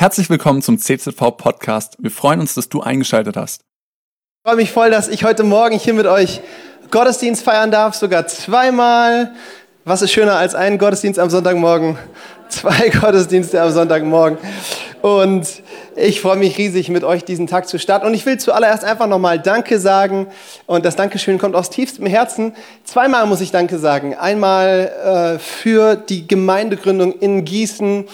Herzlich willkommen zum CZV Podcast. Wir freuen uns, dass du eingeschaltet hast. Ich freue mich voll, dass ich heute Morgen hier mit euch Gottesdienst feiern darf, sogar zweimal. Was ist schöner als ein Gottesdienst am Sonntagmorgen? Zwei Gottesdienste am Sonntagmorgen. Und ich freue mich riesig, mit euch diesen Tag zu starten. Und ich will zuallererst einfach nochmal Danke sagen. Und das Dankeschön kommt aus tiefstem Herzen. Zweimal muss ich Danke sagen. Einmal äh, für die Gemeindegründung in Gießen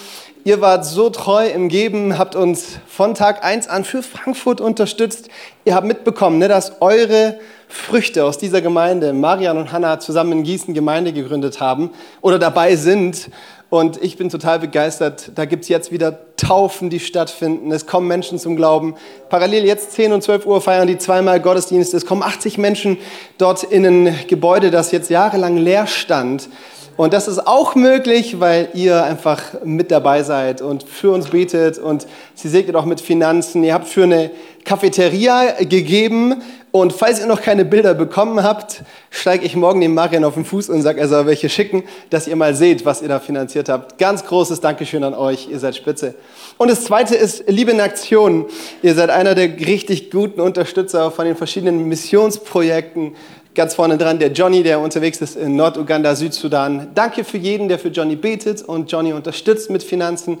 Ihr wart so treu im Geben, habt uns von Tag 1 an für Frankfurt unterstützt. Ihr habt mitbekommen, ne, dass eure Früchte aus dieser Gemeinde, Marian und Hannah zusammen in Gießen Gemeinde gegründet haben oder dabei sind. Und ich bin total begeistert. Da gibt es jetzt wieder Taufen, die stattfinden. Es kommen Menschen zum Glauben. Parallel jetzt 10 und 12 Uhr feiern die zweimal Gottesdienst. Es kommen 80 Menschen dort in ein Gebäude, das jetzt jahrelang leer stand. Und das ist auch möglich, weil ihr einfach mit dabei seid und für uns betet und sie segnet auch mit Finanzen. Ihr habt für eine Cafeteria gegeben und falls ihr noch keine Bilder bekommen habt, steige ich morgen dem Marian auf den Fuß und sage, er soll welche schicken, dass ihr mal seht, was ihr da finanziert habt. Ganz großes Dankeschön an euch, ihr seid spitze. Und das zweite ist Liebe in. Ihr seid einer der richtig guten Unterstützer von den verschiedenen Missionsprojekten Ganz vorne dran der Johnny, der unterwegs ist in Norduganda, Südsudan. Danke für jeden, der für Johnny betet und Johnny unterstützt mit Finanzen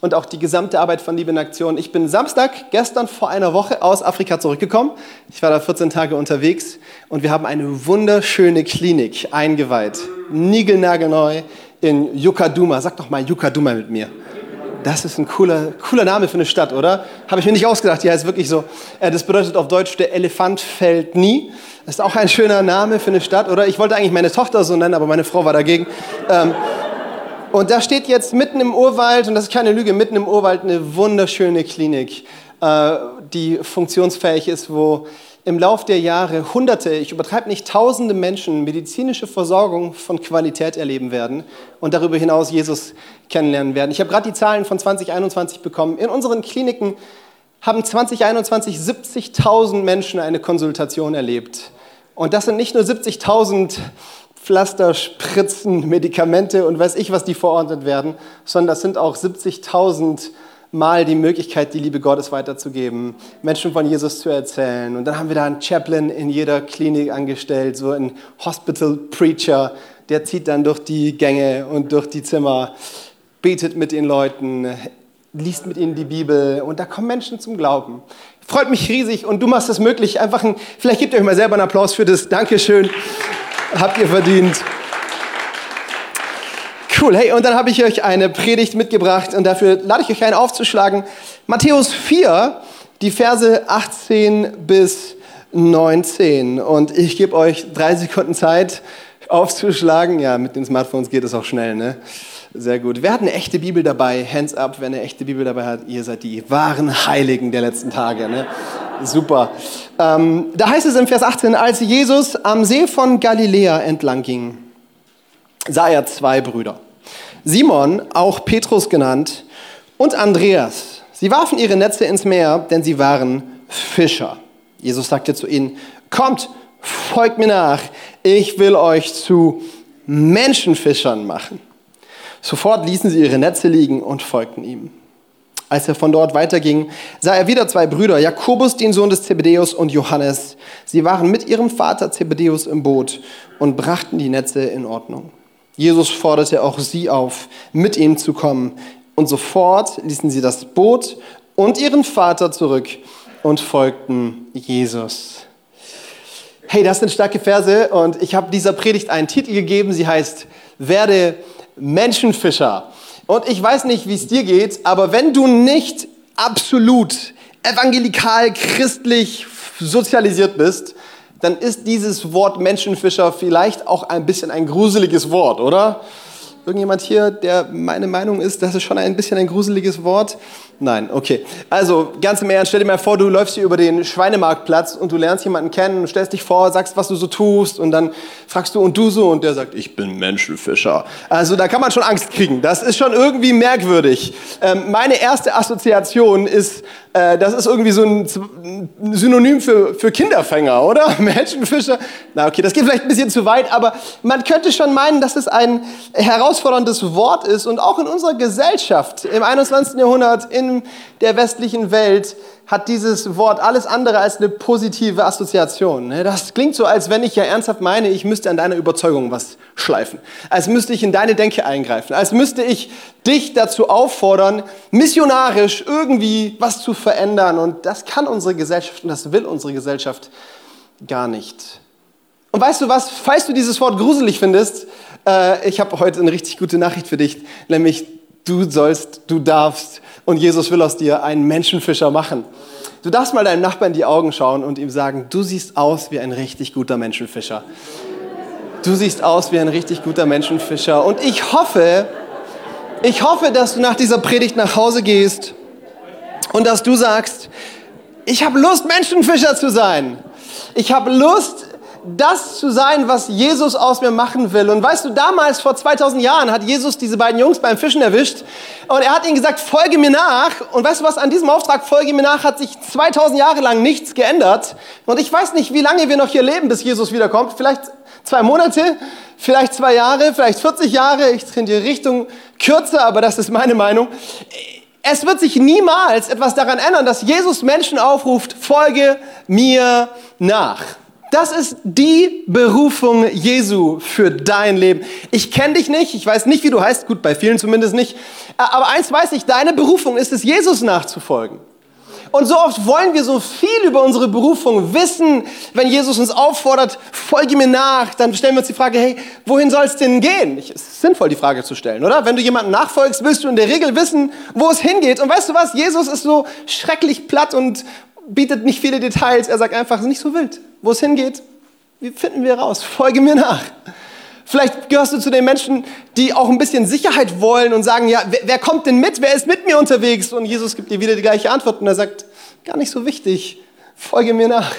und auch die gesamte Arbeit von Liebe in Aktion. Ich bin Samstag, gestern vor einer Woche aus Afrika zurückgekommen. Ich war da 14 Tage unterwegs und wir haben eine wunderschöne Klinik eingeweiht. Nigelnagelneu in Yukaduma. Sag doch mal Yukaduma mit mir. Das ist ein cooler, cooler Name für eine Stadt, oder? Habe ich mir nicht ausgedacht. Die heißt wirklich so. Äh, das bedeutet auf Deutsch, der Elefant fällt nie. Das ist auch ein schöner Name für eine Stadt, oder? Ich wollte eigentlich meine Tochter so nennen, aber meine Frau war dagegen. Ähm, und da steht jetzt mitten im Urwald, und das ist keine Lüge, mitten im Urwald eine wunderschöne Klinik, äh, die funktionsfähig ist, wo im Lauf der Jahre Hunderte, ich übertreibe nicht Tausende Menschen medizinische Versorgung von Qualität erleben werden und darüber hinaus Jesus kennenlernen werden. Ich habe gerade die Zahlen von 2021 bekommen. In unseren Kliniken haben 2021 70.000 Menschen eine Konsultation erlebt. Und das sind nicht nur 70.000 Pflaster, Spritzen, Medikamente und weiß ich, was die verordnet werden, sondern das sind auch 70.000 Mal die Möglichkeit, die Liebe Gottes weiterzugeben, Menschen von Jesus zu erzählen. Und dann haben wir da einen Chaplain in jeder Klinik angestellt, so ein Hospital Preacher, der zieht dann durch die Gänge und durch die Zimmer, betet mit den Leuten, liest mit ihnen die Bibel und da kommen Menschen zum Glauben. Freut mich riesig und du machst es möglich. Einfach ein, vielleicht gebt ihr euch mal selber einen Applaus für das. Dankeschön. Habt ihr verdient. Cool, hey, und dann habe ich euch eine Predigt mitgebracht und dafür lade ich euch ein aufzuschlagen. Matthäus 4, die Verse 18 bis 19. Und ich gebe euch drei Sekunden Zeit aufzuschlagen. Ja, mit den Smartphones geht es auch schnell, ne? Sehr gut. Wer hat eine echte Bibel dabei? Hands up, wer eine echte Bibel dabei hat. Ihr seid die wahren Heiligen der letzten Tage. Ne? Super. Ähm, da heißt es im Vers 18, als Jesus am See von Galiläa entlang ging, sah er zwei Brüder. Simon, auch Petrus genannt, und Andreas. Sie warfen ihre Netze ins Meer, denn sie waren Fischer. Jesus sagte zu ihnen, kommt, folgt mir nach, ich will euch zu Menschenfischern machen. Sofort ließen sie ihre Netze liegen und folgten ihm. Als er von dort weiterging, sah er wieder zwei Brüder, Jakobus, den Sohn des Zebedeus, und Johannes. Sie waren mit ihrem Vater Zebedeus im Boot und brachten die Netze in Ordnung. Jesus forderte auch sie auf, mit ihm zu kommen. Und sofort ließen sie das Boot und ihren Vater zurück und folgten Jesus. Hey, das sind starke Verse und ich habe dieser Predigt einen Titel gegeben. Sie heißt, werde Menschenfischer. Und ich weiß nicht, wie es dir geht, aber wenn du nicht absolut evangelikal, christlich sozialisiert bist, dann ist dieses Wort Menschenfischer vielleicht auch ein bisschen ein gruseliges Wort, oder? Irgendjemand hier, der meine Meinung ist, das ist schon ein bisschen ein gruseliges Wort? Nein, okay. Also ganz im Ernst, stell dir mal vor, du läufst hier über den Schweinemarktplatz und du lernst jemanden kennen, stellst dich vor, sagst, was du so tust und dann fragst du und du so und der sagt, ich bin Menschenfischer. Also da kann man schon Angst kriegen. Das ist schon irgendwie merkwürdig. Ähm, meine erste Assoziation ist, äh, das ist irgendwie so ein Synonym für, für Kinderfänger, oder? Menschenfischer. Na okay, das geht vielleicht ein bisschen zu weit, aber man könnte schon meinen, dass es ein heraus herausforderndes Wort ist und auch in unserer Gesellschaft im 21. Jahrhundert in der westlichen Welt hat dieses Wort alles andere als eine positive Assoziation. Ne? Das klingt so, als wenn ich ja ernsthaft meine, ich müsste an deiner Überzeugung was schleifen. Als müsste ich in deine Denke eingreifen. Als müsste ich dich dazu auffordern, missionarisch irgendwie was zu verändern. Und das kann unsere Gesellschaft und das will unsere Gesellschaft gar nicht. Und weißt du was, falls du dieses Wort gruselig findest, äh, ich habe heute eine richtig gute Nachricht für dich, nämlich du sollst, du darfst und Jesus will aus dir einen Menschenfischer machen. Du darfst mal deinem Nachbarn in die Augen schauen und ihm sagen, du siehst aus wie ein richtig guter Menschenfischer. Du siehst aus wie ein richtig guter Menschenfischer. Und ich hoffe, ich hoffe, dass du nach dieser Predigt nach Hause gehst und dass du sagst, ich habe Lust, Menschenfischer zu sein. Ich habe Lust, das zu sein, was Jesus aus mir machen will. Und weißt du, damals vor 2000 Jahren hat Jesus diese beiden Jungs beim Fischen erwischt und er hat ihnen gesagt, folge mir nach. Und weißt du was, an diesem Auftrag, folge mir nach, hat sich 2000 Jahre lang nichts geändert. Und ich weiß nicht, wie lange wir noch hier leben, bis Jesus wiederkommt. Vielleicht zwei Monate, vielleicht zwei Jahre, vielleicht 40 Jahre. Ich in die Richtung kürzer, aber das ist meine Meinung. Es wird sich niemals etwas daran ändern, dass Jesus Menschen aufruft, folge mir nach. Das ist die Berufung Jesu für dein Leben. Ich kenne dich nicht, ich weiß nicht, wie du heißt, gut, bei vielen zumindest nicht. Aber eins weiß ich, deine Berufung ist es, Jesus nachzufolgen. Und so oft wollen wir so viel über unsere Berufung wissen. Wenn Jesus uns auffordert, folge mir nach, dann stellen wir uns die Frage, hey, wohin soll es denn gehen? Es ist sinnvoll, die Frage zu stellen, oder? Wenn du jemandem nachfolgst, willst du in der Regel wissen, wo es hingeht. Und weißt du was? Jesus ist so schrecklich platt und bietet nicht viele Details. Er sagt einfach, es ist nicht so wild wo es hingeht, finden wir raus? Folge mir nach. Vielleicht gehörst du zu den Menschen, die auch ein bisschen Sicherheit wollen und sagen, ja, wer, wer, kommt denn mit? Wer ist mit mir unterwegs? Und Jesus gibt dir wieder die gleiche Antwort und er sagt, gar nicht so wichtig, folge mir nach.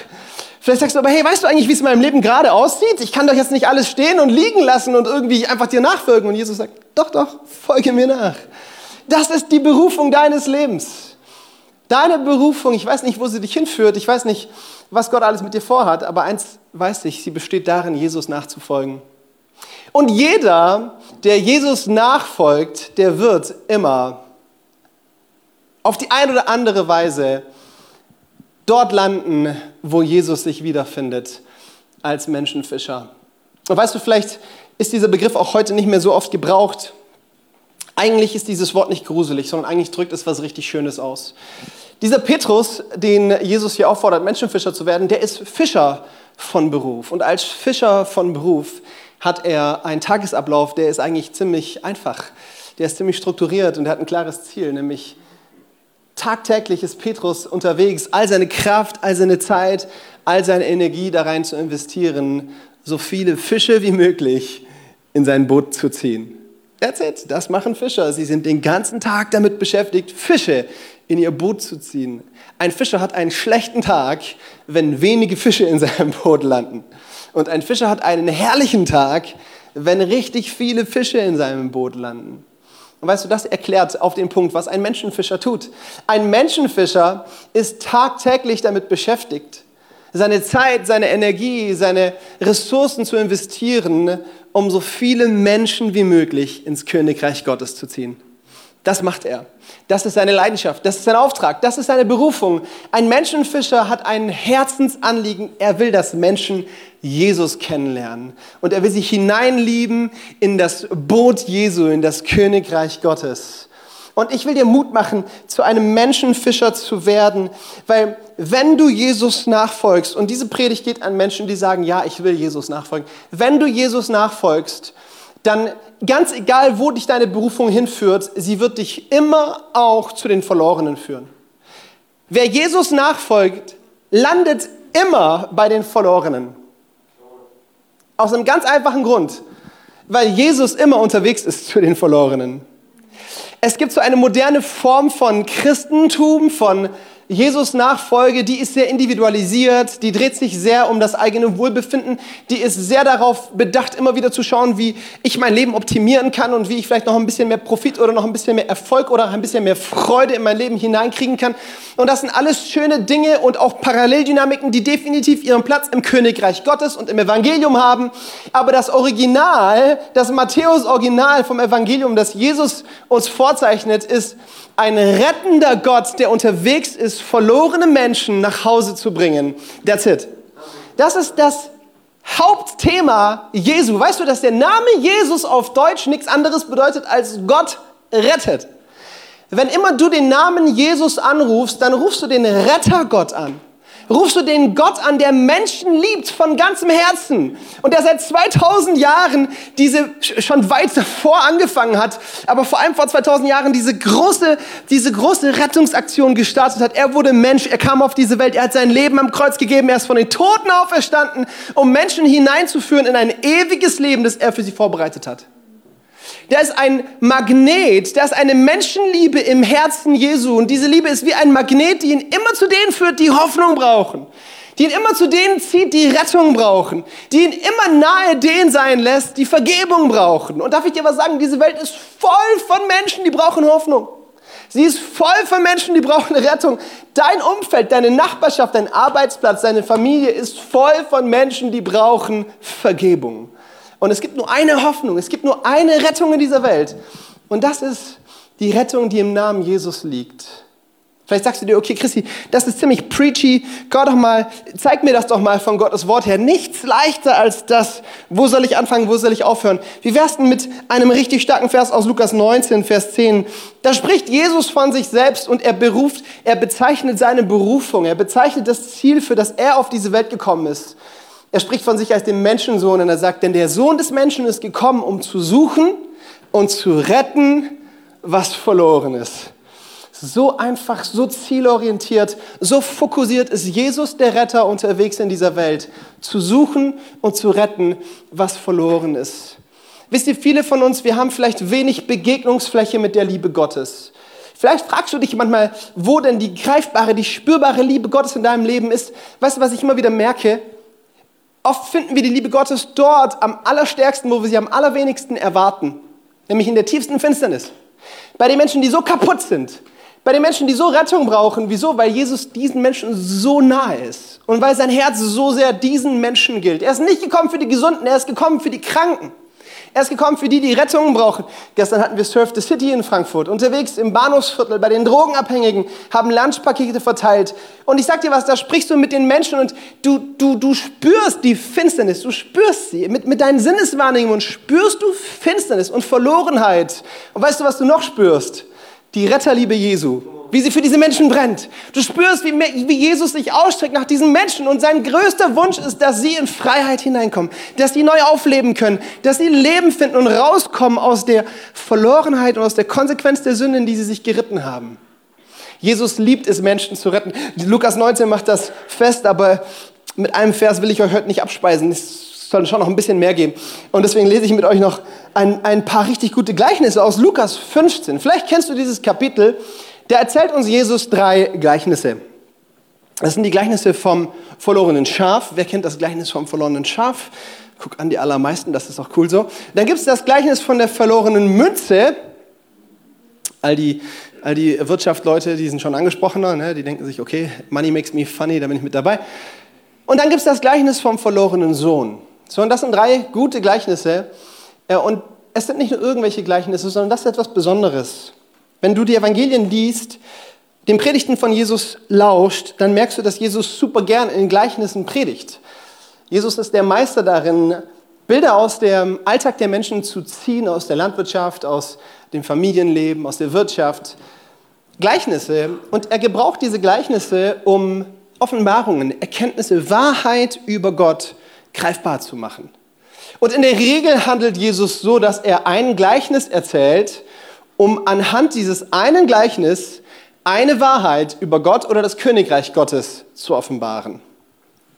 Vielleicht sagst du aber, hey, weißt du eigentlich, wie es in meinem Leben gerade aussieht? Ich kann doch jetzt nicht alles stehen und liegen lassen und irgendwie einfach dir nachfolgen. Und Jesus sagt, doch, doch, folge mir nach. Das ist die Berufung deines Lebens. Deine Berufung, ich weiß nicht, wo sie dich hinführt, ich weiß nicht, was Gott alles mit dir vorhat, aber eins weiß ich, sie besteht darin, Jesus nachzufolgen. Und jeder, der Jesus nachfolgt, der wird immer auf die eine oder andere Weise dort landen, wo Jesus sich wiederfindet als Menschenfischer. Und weißt du, vielleicht ist dieser Begriff auch heute nicht mehr so oft gebraucht. Eigentlich ist dieses Wort nicht gruselig, sondern eigentlich drückt es was richtig Schönes aus. Dieser Petrus, den Jesus hier auffordert, Menschenfischer zu werden, der ist Fischer von Beruf. Und als Fischer von Beruf hat er einen Tagesablauf, der ist eigentlich ziemlich einfach. Der ist ziemlich strukturiert und er hat ein klares Ziel, nämlich tagtäglich ist Petrus unterwegs, all seine Kraft, all seine Zeit, all seine Energie da rein zu investieren, so viele Fische wie möglich in sein Boot zu ziehen. That's it, das machen Fischer. Sie sind den ganzen Tag damit beschäftigt, Fische in ihr Boot zu ziehen. Ein Fischer hat einen schlechten Tag, wenn wenige Fische in seinem Boot landen. Und ein Fischer hat einen herrlichen Tag, wenn richtig viele Fische in seinem Boot landen. Und weißt du, das erklärt auf den Punkt, was ein Menschenfischer tut. Ein Menschenfischer ist tagtäglich damit beschäftigt, seine Zeit, seine Energie, seine Ressourcen zu investieren, um so viele Menschen wie möglich ins Königreich Gottes zu ziehen. Das macht er. Das ist seine Leidenschaft, das ist sein Auftrag, das ist seine Berufung. Ein Menschenfischer hat ein Herzensanliegen. Er will, dass Menschen Jesus kennenlernen. Und er will sich hineinlieben in das Boot Jesu, in das Königreich Gottes. Und ich will dir Mut machen, zu einem Menschenfischer zu werden, weil wenn du Jesus nachfolgst, und diese Predigt geht an Menschen, die sagen, ja, ich will Jesus nachfolgen, wenn du Jesus nachfolgst, dann ganz egal, wo dich deine Berufung hinführt, sie wird dich immer auch zu den Verlorenen führen. Wer Jesus nachfolgt, landet immer bei den Verlorenen. Aus einem ganz einfachen Grund, weil Jesus immer unterwegs ist zu den Verlorenen. Es gibt so eine moderne Form von Christentum, von Jesus-Nachfolge, die ist sehr individualisiert, die dreht sich sehr um das eigene Wohlbefinden, die ist sehr darauf bedacht, immer wieder zu schauen, wie ich mein Leben optimieren kann und wie ich vielleicht noch ein bisschen mehr Profit oder noch ein bisschen mehr Erfolg oder ein bisschen mehr Freude in mein Leben hineinkriegen kann. Und das sind alles schöne Dinge und auch Paralleldynamiken, die definitiv ihren Platz im Königreich Gottes und im Evangelium haben. Aber das Original, das Matthäus-Original vom Evangelium, das Jesus uns vorzeichnet, ist, ein rettender Gott, der unterwegs ist, verlorene Menschen nach Hause zu bringen. That's it. Das ist das Hauptthema Jesu. Weißt du, dass der Name Jesus auf Deutsch nichts anderes bedeutet als Gott rettet? Wenn immer du den Namen Jesus anrufst, dann rufst du den Rettergott an rufst du den Gott an, der Menschen liebt von ganzem Herzen und der seit 2000 Jahren diese schon weit davor angefangen hat, aber vor allem vor 2000 Jahren diese große, diese große Rettungsaktion gestartet hat. Er wurde Mensch, er kam auf diese Welt, er hat sein Leben am Kreuz gegeben, er ist von den Toten auferstanden, um Menschen hineinzuführen in ein ewiges Leben, das er für sie vorbereitet hat der ist ein Magnet, der ist eine Menschenliebe im Herzen Jesu. Und diese Liebe ist wie ein Magnet, die ihn immer zu denen führt, die Hoffnung brauchen. Die ihn immer zu denen zieht, die Rettung brauchen. Die ihn immer nahe denen sein lässt, die Vergebung brauchen. Und darf ich dir was sagen? Diese Welt ist voll von Menschen, die brauchen Hoffnung. Sie ist voll von Menschen, die brauchen Rettung. Dein Umfeld, deine Nachbarschaft, dein Arbeitsplatz, deine Familie ist voll von Menschen, die brauchen Vergebung. Und es gibt nur eine Hoffnung, es gibt nur eine Rettung in dieser Welt. Und das ist die Rettung, die im Namen Jesus liegt. Vielleicht sagst du dir, okay, Christi, das ist ziemlich preachy. Gott doch mal, zeig mir das doch mal von Gottes Wort her. Nichts leichter als das. Wo soll ich anfangen? Wo soll ich aufhören? Wie wär's denn mit einem richtig starken Vers aus Lukas 19, Vers 10? Da spricht Jesus von sich selbst und er beruft, er bezeichnet seine Berufung. Er bezeichnet das Ziel, für das er auf diese Welt gekommen ist. Er spricht von sich als dem Menschensohn und er sagt, denn der Sohn des Menschen ist gekommen, um zu suchen und zu retten, was verloren ist. So einfach, so zielorientiert, so fokussiert ist Jesus der Retter unterwegs in dieser Welt, zu suchen und zu retten, was verloren ist. Wisst ihr, viele von uns, wir haben vielleicht wenig Begegnungsfläche mit der Liebe Gottes. Vielleicht fragst du dich manchmal, wo denn die greifbare, die spürbare Liebe Gottes in deinem Leben ist. Weißt du, was ich immer wieder merke? Oft finden wir die Liebe Gottes dort am allerstärksten, wo wir sie am allerwenigsten erwarten, nämlich in der tiefsten Finsternis. Bei den Menschen, die so kaputt sind, bei den Menschen, die so Rettung brauchen. Wieso? Weil Jesus diesen Menschen so nahe ist und weil sein Herz so sehr diesen Menschen gilt. Er ist nicht gekommen für die Gesunden, er ist gekommen für die Kranken. Er ist gekommen für die, die Rettungen brauchen. Gestern hatten wir Surf the City in Frankfurt. Unterwegs im Bahnhofsviertel bei den Drogenabhängigen haben Lunchpakete verteilt. Und ich sag dir was, da sprichst du mit den Menschen und du, du, du spürst die Finsternis, du spürst sie. Mit, mit deinen Sinneswahrnehmungen spürst du Finsternis und Verlorenheit. Und weißt du, was du noch spürst? Die Retterliebe Jesu wie sie für diese Menschen brennt. Du spürst, wie, wie Jesus sich ausstreckt nach diesen Menschen und sein größter Wunsch ist, dass sie in Freiheit hineinkommen, dass sie neu aufleben können, dass sie Leben finden und rauskommen aus der Verlorenheit und aus der Konsequenz der Sünde, in die sie sich geritten haben. Jesus liebt es, Menschen zu retten. Lukas 19 macht das fest, aber mit einem Vers will ich euch heute nicht abspeisen. Es soll schon noch ein bisschen mehr geben. Und deswegen lese ich mit euch noch ein, ein paar richtig gute Gleichnisse aus Lukas 15. Vielleicht kennst du dieses Kapitel. Da erzählt uns Jesus drei Gleichnisse. Das sind die Gleichnisse vom verlorenen Schaf. Wer kennt das Gleichnis vom verlorenen Schaf? Guck an die allermeisten, das ist auch cool so. Dann gibt es das Gleichnis von der verlorenen Münze. All die, all die Wirtschaftsleute, die sind schon angesprochener, ne? die denken sich, okay, Money makes me funny, da bin ich mit dabei. Und dann gibt es das Gleichnis vom verlorenen Sohn. So, und das sind drei gute Gleichnisse. Und es sind nicht nur irgendwelche Gleichnisse, sondern das ist etwas Besonderes. Wenn du die Evangelien liest, den Predigten von Jesus lauscht, dann merkst du, dass Jesus super gern in Gleichnissen predigt. Jesus ist der Meister darin, Bilder aus dem Alltag der Menschen zu ziehen, aus der Landwirtschaft, aus dem Familienleben, aus der Wirtschaft. Gleichnisse. Und er gebraucht diese Gleichnisse, um Offenbarungen, Erkenntnisse, Wahrheit über Gott greifbar zu machen. Und in der Regel handelt Jesus so, dass er ein Gleichnis erzählt um anhand dieses einen Gleichnis eine Wahrheit über Gott oder das Königreich Gottes zu offenbaren.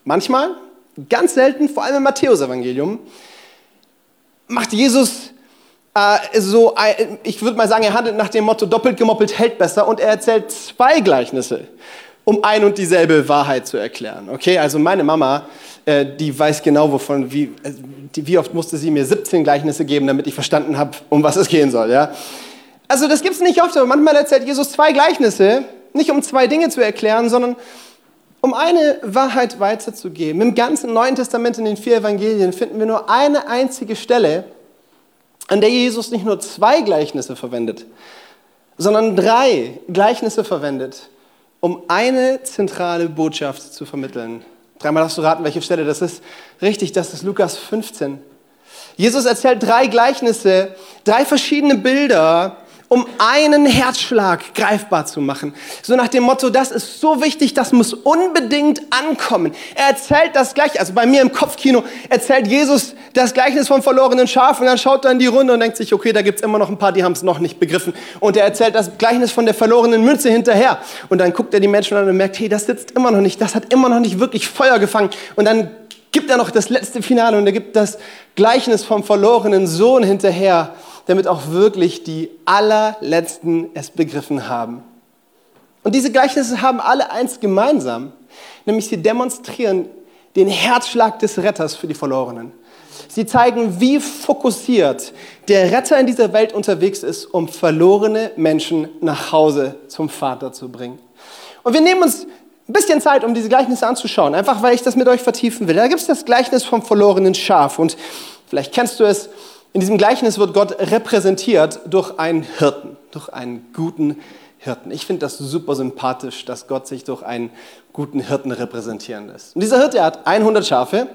Manchmal, ganz selten, vor allem im Matthäusevangelium, macht Jesus äh, so, ich würde mal sagen, er handelt nach dem Motto doppelt gemoppelt hält besser und er erzählt zwei Gleichnisse. um ein und dieselbe Wahrheit zu erklären. Okay, also meine Mama, äh, die weiß genau, wovon, wie, äh, die, wie oft musste sie mir 17 Gleichnisse geben, damit ich verstanden habe, um was es gehen soll. Ja? Also das gibt es nicht oft, aber manchmal erzählt Jesus zwei Gleichnisse, nicht um zwei Dinge zu erklären, sondern um eine Wahrheit weiterzugeben. Im ganzen Neuen Testament in den vier Evangelien finden wir nur eine einzige Stelle, an der Jesus nicht nur zwei Gleichnisse verwendet, sondern drei Gleichnisse verwendet, um eine zentrale Botschaft zu vermitteln. Dreimal darfst du raten, welche Stelle das ist. Richtig, das ist Lukas 15. Jesus erzählt drei Gleichnisse, drei verschiedene Bilder, um einen Herzschlag greifbar zu machen. So nach dem Motto, das ist so wichtig, das muss unbedingt ankommen. Er erzählt das gleich, also bei mir im Kopfkino erzählt Jesus das Gleichnis vom verlorenen Schaf und dann schaut er in die Runde und denkt sich, okay, da gibt's immer noch ein paar, die haben es noch nicht begriffen. Und er erzählt das Gleichnis von der verlorenen Münze hinterher. Und dann guckt er die Menschen an und merkt, hey, das sitzt immer noch nicht, das hat immer noch nicht wirklich Feuer gefangen. Und dann gibt er noch das letzte Finale und er gibt das Gleichnis vom verlorenen Sohn hinterher damit auch wirklich die allerletzten es begriffen haben. Und diese Gleichnisse haben alle eins gemeinsam, nämlich sie demonstrieren den Herzschlag des Retters für die Verlorenen. Sie zeigen, wie fokussiert der Retter in dieser Welt unterwegs ist, um verlorene Menschen nach Hause zum Vater zu bringen. Und wir nehmen uns ein bisschen Zeit, um diese Gleichnisse anzuschauen, einfach weil ich das mit euch vertiefen will. Da gibt es das Gleichnis vom verlorenen Schaf und vielleicht kennst du es, in diesem Gleichnis wird Gott repräsentiert durch einen Hirten, durch einen guten Hirten. Ich finde das super sympathisch, dass Gott sich durch einen guten Hirten repräsentieren lässt. Und dieser Hirte hat 100 Schafe.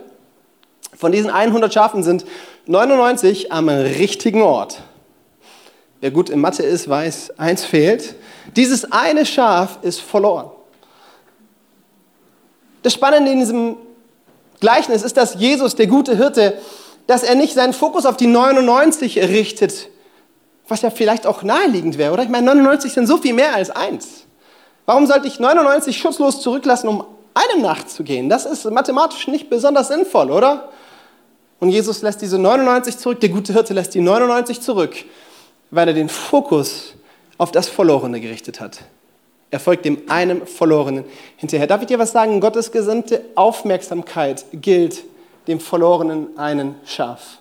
Von diesen 100 Schafen sind 99 am richtigen Ort. Wer gut in Mathe ist, weiß, eins fehlt. Dieses eine Schaf ist verloren. Das Spannende in diesem Gleichnis ist, dass Jesus, der gute Hirte, dass er nicht seinen Fokus auf die 99 richtet, was ja vielleicht auch naheliegend wäre, oder? Ich meine, 99 sind so viel mehr als eins. Warum sollte ich 99 schutzlos zurücklassen, um einem nachzugehen? Das ist mathematisch nicht besonders sinnvoll, oder? Und Jesus lässt diese 99 zurück, der gute Hirte lässt die 99 zurück, weil er den Fokus auf das Verlorene gerichtet hat. Er folgt dem einen Verlorenen hinterher. Darf ich dir was sagen? Gottes gesinnte Aufmerksamkeit gilt dem verlorenen einen Schaf.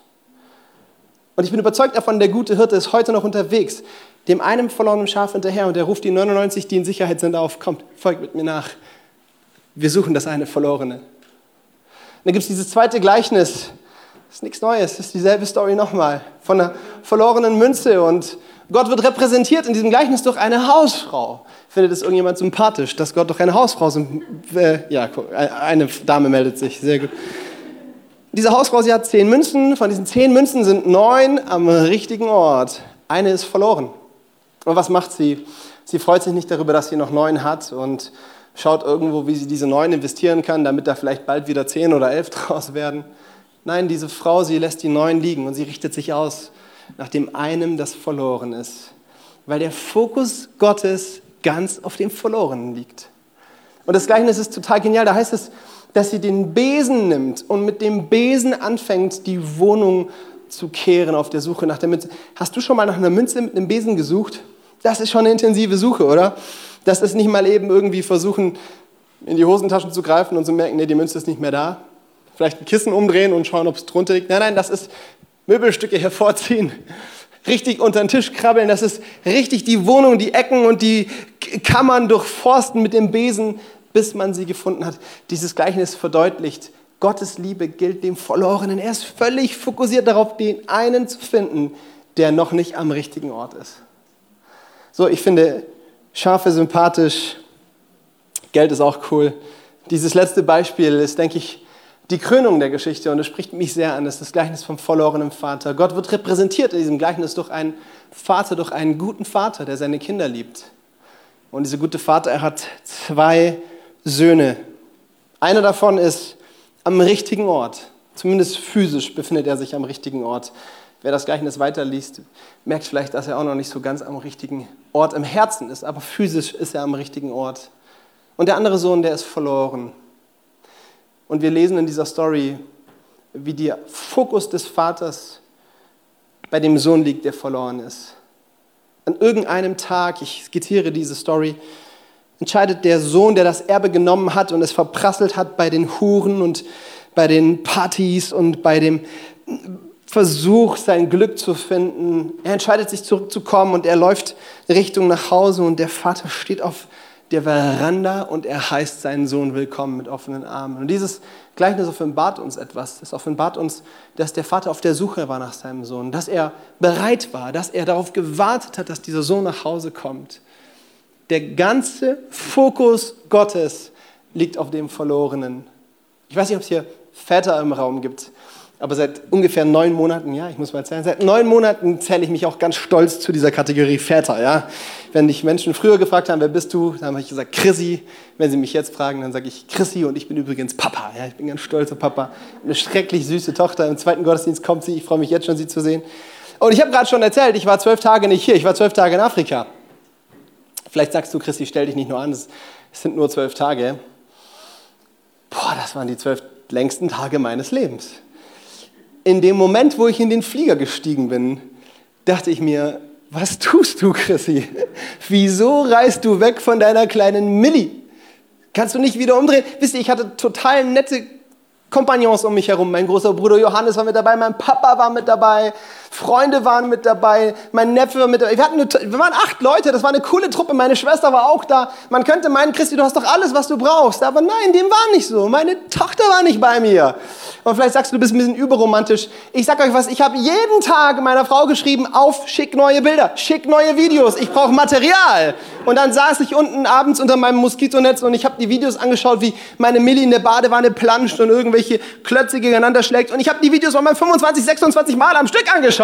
Und ich bin überzeugt davon, der gute Hirte ist heute noch unterwegs, dem einen verlorenen Schaf hinterher und er ruft die 99, die in Sicherheit sind, auf, kommt, folgt mit mir nach. Wir suchen das eine Verlorene. Und dann gibt es dieses zweite Gleichnis, das ist nichts Neues, das ist dieselbe Story nochmal, von einer verlorenen Münze und Gott wird repräsentiert in diesem Gleichnis durch eine Hausfrau. Findet es irgendjemand sympathisch, dass Gott durch eine Hausfrau, äh, ja, eine Dame meldet sich, sehr gut. Diese Hausfrau, sie hat zehn Münzen. Von diesen zehn Münzen sind neun am richtigen Ort. Eine ist verloren. Und was macht sie? Sie freut sich nicht darüber, dass sie noch neun hat und schaut irgendwo, wie sie diese neun investieren kann, damit da vielleicht bald wieder zehn oder elf draus werden. Nein, diese Frau, sie lässt die neun liegen und sie richtet sich aus nach dem einen, das verloren ist. Weil der Fokus Gottes ganz auf dem Verlorenen liegt. Und das Gleiche ist total genial. Da heißt es, dass sie den Besen nimmt und mit dem Besen anfängt, die Wohnung zu kehren auf der Suche nach der Münze. Hast du schon mal nach einer Münze mit einem Besen gesucht? Das ist schon eine intensive Suche, oder? Das ist nicht mal eben irgendwie versuchen, in die Hosentaschen zu greifen und zu merken, nee, die Münze ist nicht mehr da. Vielleicht ein Kissen umdrehen und schauen, ob es drunter liegt. Nein, nein, das ist Möbelstücke hervorziehen. Richtig unter den Tisch krabbeln. Das ist richtig die Wohnung, die Ecken und die Kammern durchforsten mit dem Besen, bis man sie gefunden hat. Dieses Gleichnis verdeutlicht, Gottes Liebe gilt dem Verlorenen. Er ist völlig fokussiert darauf, den einen zu finden, der noch nicht am richtigen Ort ist. So, ich finde Schafe sympathisch, Geld ist auch cool. Dieses letzte Beispiel ist, denke ich, die Krönung der Geschichte und es spricht mich sehr an. Das ist das Gleichnis vom verlorenen Vater. Gott wird repräsentiert in diesem Gleichnis durch einen Vater, durch einen guten Vater, der seine Kinder liebt. Und dieser gute Vater, er hat zwei Söhne. Einer davon ist am richtigen Ort. Zumindest physisch befindet er sich am richtigen Ort. Wer das Gleichnis weiterliest, merkt vielleicht, dass er auch noch nicht so ganz am richtigen Ort im Herzen ist, aber physisch ist er am richtigen Ort. Und der andere Sohn, der ist verloren. Und wir lesen in dieser Story, wie der Fokus des Vaters bei dem Sohn liegt, der verloren ist. An irgendeinem Tag, ich skizziere diese Story, entscheidet der Sohn, der das Erbe genommen hat und es verprasselt hat bei den Huren und bei den Partys und bei dem Versuch, sein Glück zu finden. Er entscheidet sich zurückzukommen und er läuft Richtung nach Hause und der Vater steht auf der Veranda und er heißt seinen Sohn willkommen mit offenen Armen. Und dieses Gleichnis offenbart uns etwas. Es offenbart uns, dass der Vater auf der Suche war nach seinem Sohn, dass er bereit war, dass er darauf gewartet hat, dass dieser Sohn nach Hause kommt. Der ganze Fokus Gottes liegt auf dem Verlorenen. Ich weiß nicht, ob es hier Väter im Raum gibt. Aber seit ungefähr neun Monaten, ja, ich muss mal zählen, seit neun Monaten zähle ich mich auch ganz stolz zu dieser Kategorie Väter, ja. Wenn dich Menschen früher gefragt haben, wer bist du, dann habe ich gesagt, Chrissy. Wenn sie mich jetzt fragen, dann sage ich Chrissy und ich bin übrigens Papa, ja. Ich bin ganz stolzer Papa. Eine schrecklich süße Tochter. Im zweiten Gottesdienst kommt sie. Ich freue mich jetzt schon, sie zu sehen. Und ich habe gerade schon erzählt, ich war zwölf Tage nicht hier. Ich war zwölf Tage in Afrika. Vielleicht sagst du, Chrissy, stell dich nicht nur an, es sind nur zwölf Tage. Boah, das waren die zwölf längsten Tage meines Lebens in dem Moment, wo ich in den Flieger gestiegen bin, dachte ich mir, was tust du, Chrissy? Wieso reist du weg von deiner kleinen Millie? Kannst du nicht wieder umdrehen? Wisst ihr, ich hatte total nette Kompagnons um mich herum. Mein großer Bruder Johannes war mit dabei, mein Papa war mit dabei, Freunde waren mit dabei, mein Neffe war mit dabei. Wir, hatten eine, wir waren acht Leute, das war eine coole Truppe. Meine Schwester war auch da. Man könnte meinen, Christi, du hast doch alles, was du brauchst. Aber nein, dem war nicht so. Meine Tochter war nicht bei mir. Und vielleicht sagst du, du bist ein bisschen überromantisch. Ich sag euch was, ich habe jeden Tag meiner Frau geschrieben, auf, schick neue Bilder, schick neue Videos, ich brauche Material. Und dann saß ich unten abends unter meinem Moskitonetz und ich habe die Videos angeschaut, wie meine Millie in der Badewanne planscht und irgendwelche Klötze gegeneinander schlägt. Und ich habe die Videos mal 25, 26 Mal am Stück angeschaut,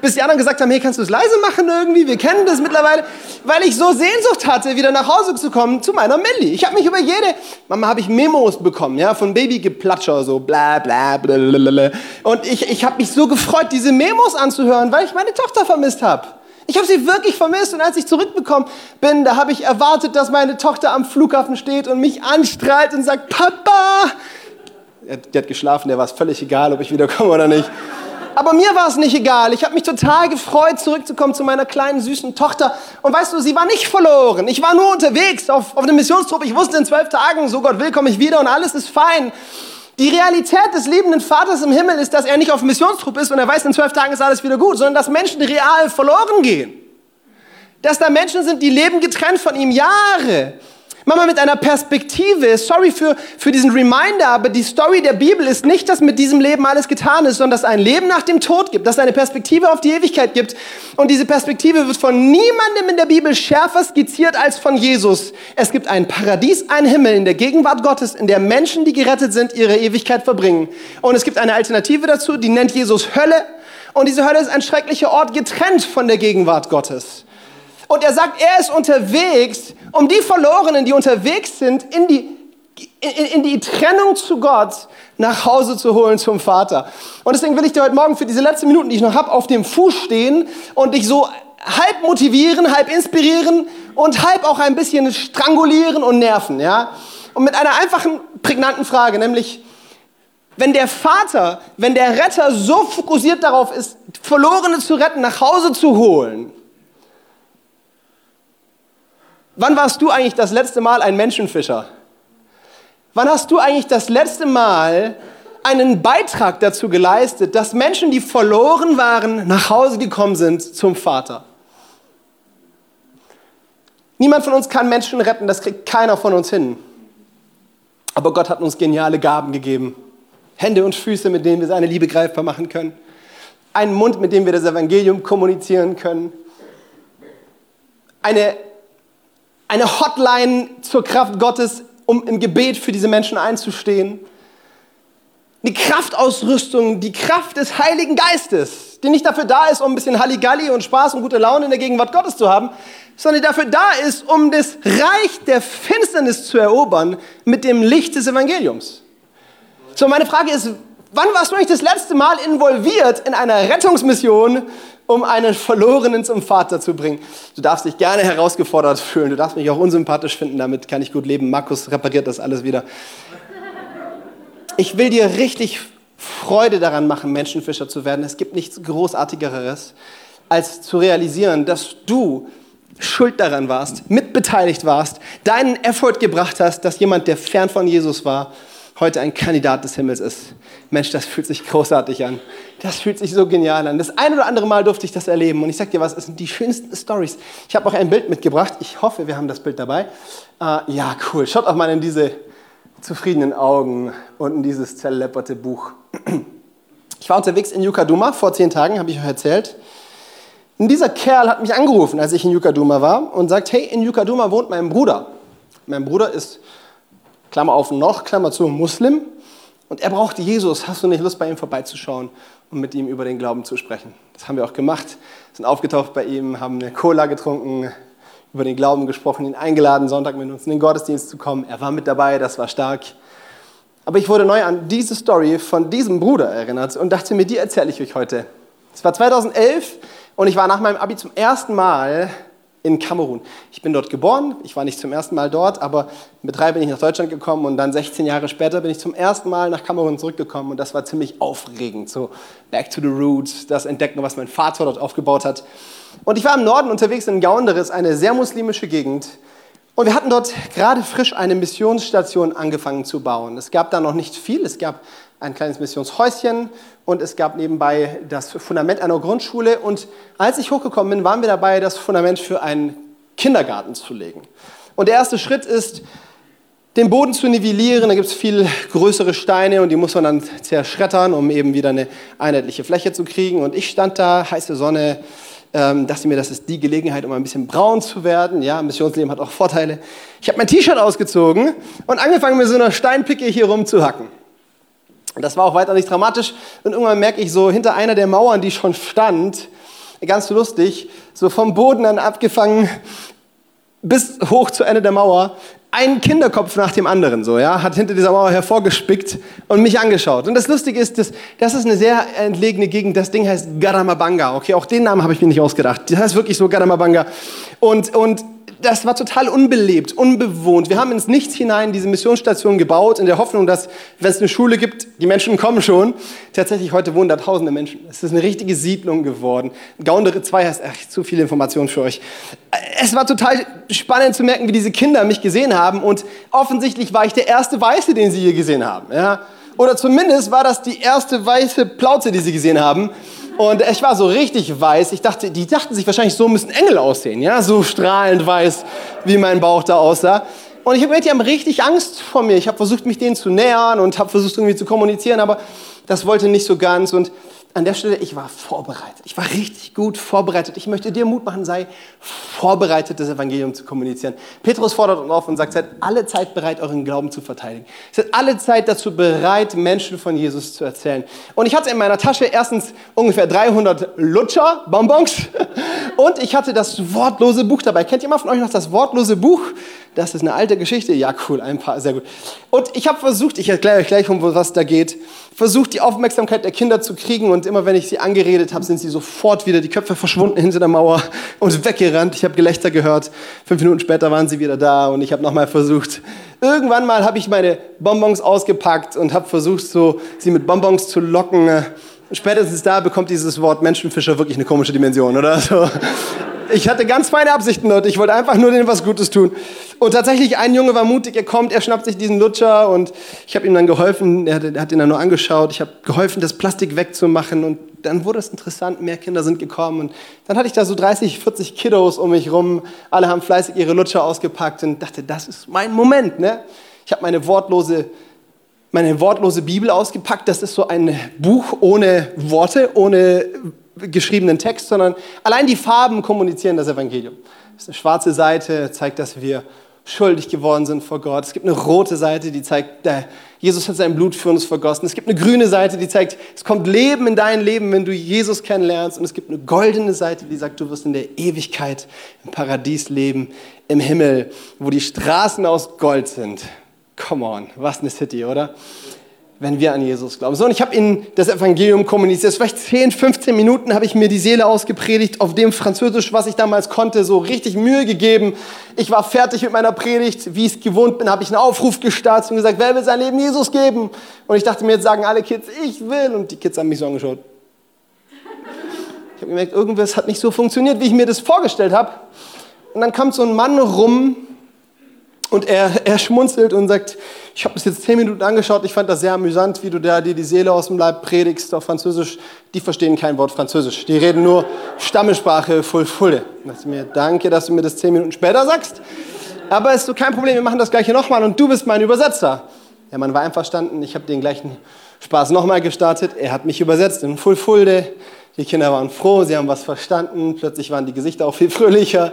bis die anderen gesagt haben, hey, kannst du es leise machen irgendwie? Wir kennen das mittlerweile. Weil ich so Sehnsucht hatte, wieder nach Hause zu kommen zu meiner Millie. Ich habe mich über jede, Mama, habe ich Memos bekommen, ja, von Babygeplatscher, so bla bla bla bla. Und ich, ich habe mich so gefreut, diese Memos anzuhören, weil ich meine Tochter vermisst habe. Ich habe sie wirklich vermisst und als ich zurückbekommen bin, da habe ich erwartet, dass meine Tochter am Flughafen steht und mich anstrahlt und sagt, Papa! Der hat geschlafen, der war es völlig egal, ob ich wiederkomme oder nicht. Aber mir war es nicht egal. Ich habe mich total gefreut, zurückzukommen zu meiner kleinen, süßen Tochter. Und weißt du, sie war nicht verloren. Ich war nur unterwegs auf, auf einem Missionstrupp. Ich wusste, in zwölf Tagen, so Gott will, komme ich wieder und alles ist fein. Die Realität des liebenden Vaters im Himmel ist, dass er nicht auf Missionstrupp ist und er weiß, in zwölf Tagen ist alles wieder gut, sondern dass Menschen real verloren gehen. Dass da Menschen sind, die leben getrennt von ihm Jahre. Manchmal mit einer Perspektive. Sorry für, für diesen Reminder, aber die Story der Bibel ist nicht, dass mit diesem Leben alles getan ist, sondern dass ein Leben nach dem Tod gibt, dass es eine Perspektive auf die Ewigkeit gibt. Und diese Perspektive wird von niemandem in der Bibel schärfer skizziert als von Jesus. Es gibt ein Paradies, ein Himmel in der Gegenwart Gottes, in der Menschen, die gerettet sind, ihre Ewigkeit verbringen. Und es gibt eine Alternative dazu, die nennt Jesus Hölle. Und diese Hölle ist ein schrecklicher Ort, getrennt von der Gegenwart Gottes. Und er sagt, er ist unterwegs, um die Verlorenen, die unterwegs sind, in die, in, in die Trennung zu Gott nach Hause zu holen zum Vater. Und deswegen will ich dir heute Morgen für diese letzten Minuten, die ich noch habe, auf dem Fuß stehen und dich so halb motivieren, halb inspirieren und halb auch ein bisschen strangulieren und nerven. Ja? Und mit einer einfachen, prägnanten Frage, nämlich, wenn der Vater, wenn der Retter so fokussiert darauf ist, Verlorene zu retten, nach Hause zu holen, Wann warst du eigentlich das letzte Mal ein Menschenfischer? Wann hast du eigentlich das letzte Mal einen Beitrag dazu geleistet, dass Menschen, die verloren waren, nach Hause gekommen sind zum Vater? Niemand von uns kann Menschen retten, das kriegt keiner von uns hin. Aber Gott hat uns geniale Gaben gegeben. Hände und Füße, mit denen wir seine Liebe greifbar machen können. Einen Mund, mit dem wir das Evangelium kommunizieren können. Eine eine Hotline zur Kraft Gottes, um im Gebet für diese Menschen einzustehen. Eine Kraftausrüstung, die Kraft des Heiligen Geistes, die nicht dafür da ist, um ein bisschen Halligalli und Spaß und gute Laune in der Gegenwart Gottes zu haben, sondern die dafür da ist, um das Reich der Finsternis zu erobern mit dem Licht des Evangeliums. So, meine Frage ist, wann warst du eigentlich das letzte Mal involviert in einer Rettungsmission um einen Verlorenen zum Vater zu bringen. Du darfst dich gerne herausgefordert fühlen. Du darfst mich auch unsympathisch finden. Damit kann ich gut leben. Markus repariert das alles wieder. Ich will dir richtig Freude daran machen, Menschenfischer zu werden. Es gibt nichts Großartigeres, als zu realisieren, dass du schuld daran warst, mitbeteiligt warst, deinen Effort gebracht hast, dass jemand, der fern von Jesus war, heute ein Kandidat des Himmels ist. Mensch, das fühlt sich großartig an. Das fühlt sich so genial an. Das ein oder andere Mal durfte ich das erleben. Und ich sag dir was, es sind die schönsten Stories. Ich habe auch ein Bild mitgebracht. Ich hoffe, wir haben das Bild dabei. Uh, ja, cool. Schaut auch mal in diese zufriedenen Augen und in dieses zerlepperte Buch. Ich war unterwegs in Yukaduma vor zehn Tagen, habe ich euch erzählt. Und dieser Kerl hat mich angerufen, als ich in Yukaduma war und sagt, hey, in Yukaduma wohnt mein Bruder. Mein Bruder ist Klammer auf noch, Klammer zu, Muslim. Und er braucht Jesus. Hast du nicht Lust, bei ihm vorbeizuschauen und mit ihm über den Glauben zu sprechen? Das haben wir auch gemacht. Sind aufgetaucht bei ihm, haben eine Cola getrunken, über den Glauben gesprochen, ihn eingeladen, Sonntag mit uns in den Gottesdienst zu kommen. Er war mit dabei, das war stark. Aber ich wurde neu an diese Story von diesem Bruder erinnert und dachte mir, die erzähle ich euch heute. Es war 2011 und ich war nach meinem Abi zum ersten Mal in Kamerun. Ich bin dort geboren, ich war nicht zum ersten Mal dort, aber mit drei bin ich nach Deutschland gekommen und dann 16 Jahre später bin ich zum ersten Mal nach Kamerun zurückgekommen und das war ziemlich aufregend. So back to the roots, das Entdecken, was mein Vater dort aufgebaut hat. Und ich war im Norden unterwegs in Gaunderis, eine sehr muslimische Gegend. Und wir hatten dort gerade frisch eine Missionsstation angefangen zu bauen. Es gab da noch nicht viel, es gab ein kleines Missionshäuschen und es gab nebenbei das Fundament einer Grundschule. Und als ich hochgekommen bin, waren wir dabei, das Fundament für einen Kindergarten zu legen. Und der erste Schritt ist, den Boden zu nivellieren. Da gibt es viel größere Steine und die muss man dann zerschreddern, um eben wieder eine einheitliche Fläche zu kriegen. Und ich stand da, heiße Sonne, ähm, dachte mir, das ist die Gelegenheit, um ein bisschen braun zu werden. Ja, Missionsleben hat auch Vorteile. Ich habe mein T-Shirt ausgezogen und angefangen, mit so einer Steinpicke hier rumzuhacken. Das war auch weiter nicht dramatisch. Und irgendwann merke ich so, hinter einer der Mauern, die schon stand, ganz lustig, so vom Boden dann abgefangen bis hoch zu Ende der Mauer, ein Kinderkopf nach dem anderen, so, ja, hat hinter dieser Mauer hervorgespickt und mich angeschaut. Und das Lustige ist, dass, das ist eine sehr entlegene Gegend. Das Ding heißt Garamabanga. Okay, auch den Namen habe ich mir nicht ausgedacht. Das heißt wirklich so Garamabanga. Und, und das war total unbelebt, unbewohnt. Wir haben ins Nichts hinein diese Missionsstation gebaut, in der Hoffnung, dass, wenn es eine Schule gibt, die Menschen kommen schon. Tatsächlich, heute wohnen da tausende Menschen. Es ist eine richtige Siedlung geworden. Gaundere 2 heißt, ach, zu viele Informationen für euch. Es war total spannend zu merken, wie diese Kinder mich gesehen haben. Und offensichtlich war ich der erste Weiße, den sie hier gesehen haben. Ja? Oder zumindest war das die erste weiße Plauze, die sie gesehen haben. Und ich war so richtig weiß. Ich dachte, die dachten sich wahrscheinlich, so müssen Engel aussehen, ja, so strahlend weiß, wie mein Bauch da aussah. Und ich habe gemerkt, die haben richtig Angst vor mir. Ich habe versucht, mich denen zu nähern und habe versucht, irgendwie zu kommunizieren, aber das wollte nicht so ganz. Und an der Stelle, ich war vorbereitet. Ich war richtig gut vorbereitet. Ich möchte dir Mut machen, sei vorbereitet, das Evangelium zu kommunizieren. Petrus fordert uns auf und sagt, seid alle Zeit bereit, euren Glauben zu verteidigen. Seid alle Zeit dazu bereit, Menschen von Jesus zu erzählen. Und ich hatte in meiner Tasche erstens ungefähr 300 Lutscher, Bonbons, und ich hatte das wortlose Buch dabei. Kennt jemand von euch noch das wortlose Buch? Das ist eine alte Geschichte. Ja, cool, ein paar, sehr gut. Und ich habe versucht, ich erkläre euch gleich, um was da geht, versucht, die Aufmerksamkeit der Kinder zu kriegen. Und immer wenn ich sie angeredet habe, sind sie sofort wieder die Köpfe verschwunden hinter der Mauer und weggerannt. Ich habe Gelächter gehört. Fünf Minuten später waren sie wieder da und ich habe nochmal versucht. Irgendwann mal habe ich meine Bonbons ausgepackt und habe versucht, so, sie mit Bonbons zu locken. Spätestens da bekommt dieses Wort Menschenfischer wirklich eine komische Dimension, oder? So. Ich hatte ganz feine Absichten dort. Ich wollte einfach nur denen was Gutes tun. Und tatsächlich, ein Junge war mutig, er kommt, er schnappt sich diesen Lutscher und ich habe ihm dann geholfen, er hat, er hat ihn dann nur angeschaut, ich habe geholfen, das Plastik wegzumachen und dann wurde es interessant, mehr Kinder sind gekommen und dann hatte ich da so 30, 40 Kiddos um mich rum, alle haben fleißig ihre Lutscher ausgepackt und dachte, das ist mein Moment. Ne? Ich habe meine wortlose meine wortlose Bibel ausgepackt. Das ist so ein Buch ohne Worte, ohne geschriebenen Text, sondern allein die Farben kommunizieren das Evangelium. Das ist eine schwarze Seite, zeigt, dass wir schuldig geworden sind vor Gott. Es gibt eine rote Seite, die zeigt, Jesus hat sein Blut für uns vergossen. Es gibt eine grüne Seite, die zeigt, es kommt Leben in dein Leben, wenn du Jesus kennenlernst. Und es gibt eine goldene Seite, die sagt, du wirst in der Ewigkeit im Paradies leben, im Himmel, wo die Straßen aus Gold sind. Come on, was eine City, oder? wenn wir an Jesus glauben. So, und ich habe ihnen das Evangelium kommuniziert. Vielleicht 10, 15 Minuten habe ich mir die Seele ausgepredigt auf dem Französisch, was ich damals konnte, so richtig Mühe gegeben. Ich war fertig mit meiner Predigt. Wie ich es gewohnt bin, habe ich einen Aufruf gestartet und gesagt, wer will sein Leben Jesus geben? Und ich dachte mir, jetzt sagen alle Kids, ich will. Und die Kids haben mich so angeschaut. Ich habe gemerkt, irgendwas hat nicht so funktioniert, wie ich mir das vorgestellt habe. Und dann kommt so ein Mann rum und er, er schmunzelt und sagt, ich habe das jetzt zehn Minuten angeschaut, ich fand das sehr amüsant, wie du da dir die Seele aus dem Leib predigst auf Französisch. Die verstehen kein Wort Französisch, die reden nur Stammesprache voll Fulle. Ich mir, danke, dass du mir das zehn Minuten später sagst. Aber ist so kein Problem, wir machen das gleiche nochmal und du bist mein Übersetzer. Der Mann war einverstanden, ich habe den gleichen Spaß nochmal gestartet. Er hat mich übersetzt in Full Fulde. Die Kinder waren froh, sie haben was verstanden. Plötzlich waren die Gesichter auch viel fröhlicher.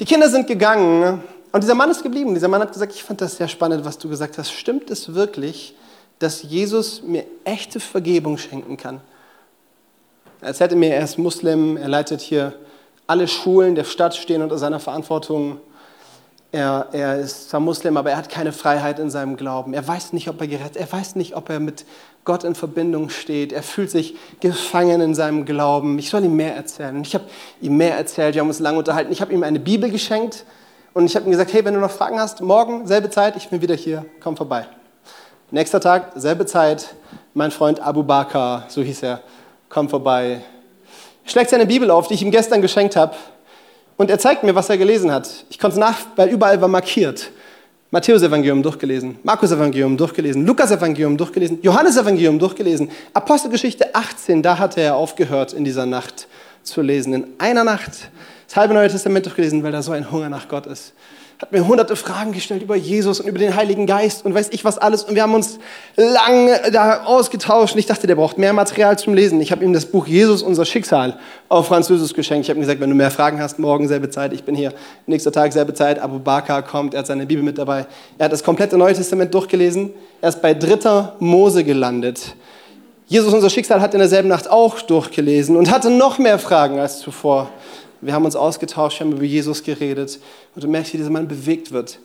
Die Kinder sind gegangen und dieser Mann ist geblieben. Dieser Mann hat gesagt, ich fand das sehr spannend, was du gesagt hast. Stimmt es wirklich, dass Jesus mir echte Vergebung schenken kann? Er erzählte mir, er ist Muslim, er leitet hier alle Schulen der Stadt, stehen unter seiner Verantwortung. Er, er, ist zwar Muslim, aber er hat keine Freiheit in seinem Glauben. Er weiß nicht, ob er gerettet Er weiß nicht, ob er mit Gott in Verbindung steht. Er fühlt sich gefangen in seinem Glauben. Ich soll ihm mehr erzählen. Ich habe ihm mehr erzählt. Wir haben uns lange unterhalten. Ich habe ihm eine Bibel geschenkt und ich habe ihm gesagt, hey, wenn du noch Fragen hast, morgen, selbe Zeit, ich bin wieder hier, komm vorbei. Nächster Tag, selbe Zeit, mein Freund Abu Bakr, so hieß er, komm vorbei. Schlägt seine Bibel auf, die ich ihm gestern geschenkt habe, und er zeigt mir, was er gelesen hat. Ich konnte es nach, weil überall war markiert. Matthäus-Evangelium durchgelesen, Markus-Evangelium durchgelesen, Lukas-Evangelium durchgelesen, Johannes-Evangelium durchgelesen, Apostelgeschichte 18, da hatte er aufgehört, in dieser Nacht zu lesen. In einer Nacht das halbe Neue Testament durchgelesen, weil da so ein Hunger nach Gott ist. Hat mir hunderte Fragen gestellt über Jesus und über den Heiligen Geist und weiß ich was alles. Und wir haben uns lang da ausgetauscht. Und ich dachte, der braucht mehr Material zum Lesen. Ich habe ihm das Buch Jesus, unser Schicksal, auf Französisch geschenkt. Ich habe ihm gesagt, wenn du mehr Fragen hast, morgen selbe Zeit. Ich bin hier, nächster Tag selbe Zeit. Abu Bakr kommt, er hat seine Bibel mit dabei. Er hat das komplette Neue Testament durchgelesen. Er ist bei dritter Mose gelandet. Jesus, unser Schicksal, hat in derselben Nacht auch durchgelesen und hatte noch mehr Fragen als zuvor. Wir haben uns ausgetauscht, wir haben über Jesus geredet. Und du merkst, wie dieser Mann bewegt wird.